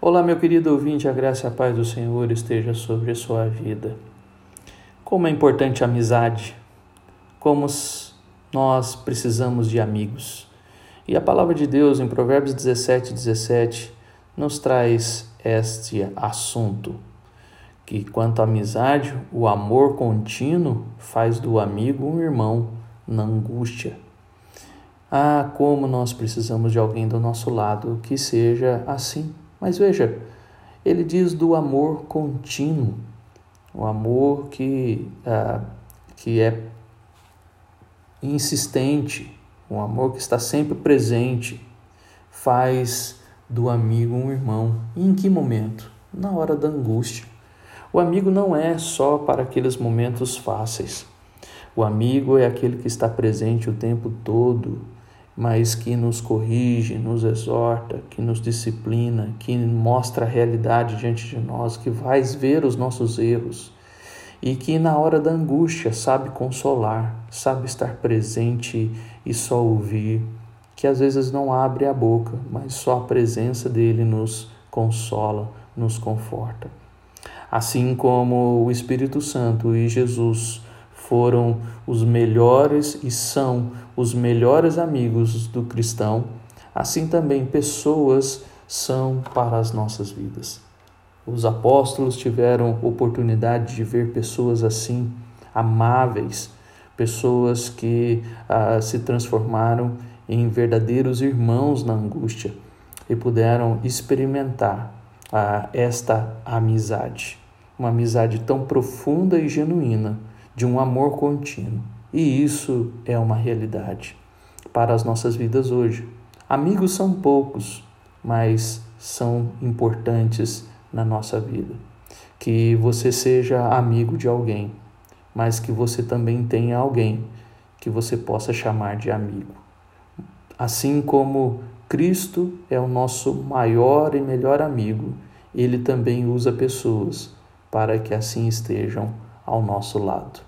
Olá, meu querido ouvinte, a graça e a paz do Senhor esteja sobre a sua vida. Como é importante a amizade, como nós precisamos de amigos. E a palavra de Deus em Provérbios 17, 17 nos traz este assunto, que quanto à amizade, o amor contínuo faz do amigo um irmão na angústia. Ah, como nós precisamos de alguém do nosso lado que seja assim mas veja, ele diz do amor contínuo, o amor que, ah, que é insistente, um amor que está sempre presente, faz do amigo um irmão. E em que momento? Na hora da angústia. O amigo não é só para aqueles momentos fáceis. O amigo é aquele que está presente o tempo todo, mas que nos corrige, nos exorta, que nos disciplina, que mostra a realidade diante de nós, que faz ver os nossos erros e que na hora da angústia sabe consolar, sabe estar presente e só ouvir, que às vezes não abre a boca, mas só a presença dele nos consola, nos conforta. Assim como o Espírito Santo e Jesus foram os melhores e são os melhores amigos do cristão, assim também pessoas são para as nossas vidas. Os apóstolos tiveram oportunidade de ver pessoas assim, amáveis, pessoas que ah, se transformaram em verdadeiros irmãos na angústia e puderam experimentar ah, esta amizade, uma amizade tão profunda e genuína de um amor contínuo. E isso é uma realidade para as nossas vidas hoje. Amigos são poucos, mas são importantes na nossa vida. Que você seja amigo de alguém, mas que você também tenha alguém que você possa chamar de amigo. Assim como Cristo é o nosso maior e melhor amigo, ele também usa pessoas para que assim estejam ao nosso lado.